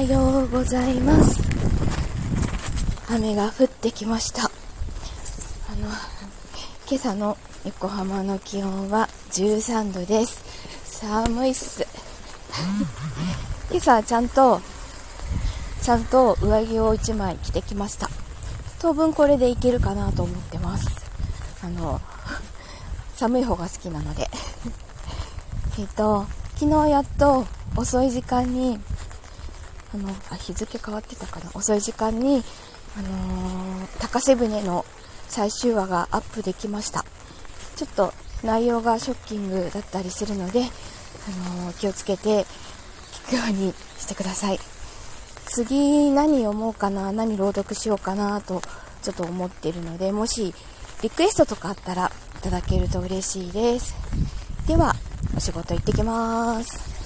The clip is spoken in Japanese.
はようございます。雨が降ってきました。あの今朝の横浜の気温は13度です。寒いっす。今朝はちゃんとちゃんと上着を1枚着てきました。当分これでいけるかなと思ってます。あの寒い方が好きなので。えっと昨日やっと遅い時間にあのあ日付変わってたかな。遅い時間に、あのー、高瀬船の最終話がアップできました。ちょっと内容がショッキングだったりするので、あのー、気をつけて聞くようにしてください。次何読もうかな何朗読しようかなとちょっと思ってるのでもしリクエストとかあったらいただけると嬉しいです。ではお仕事行ってきます。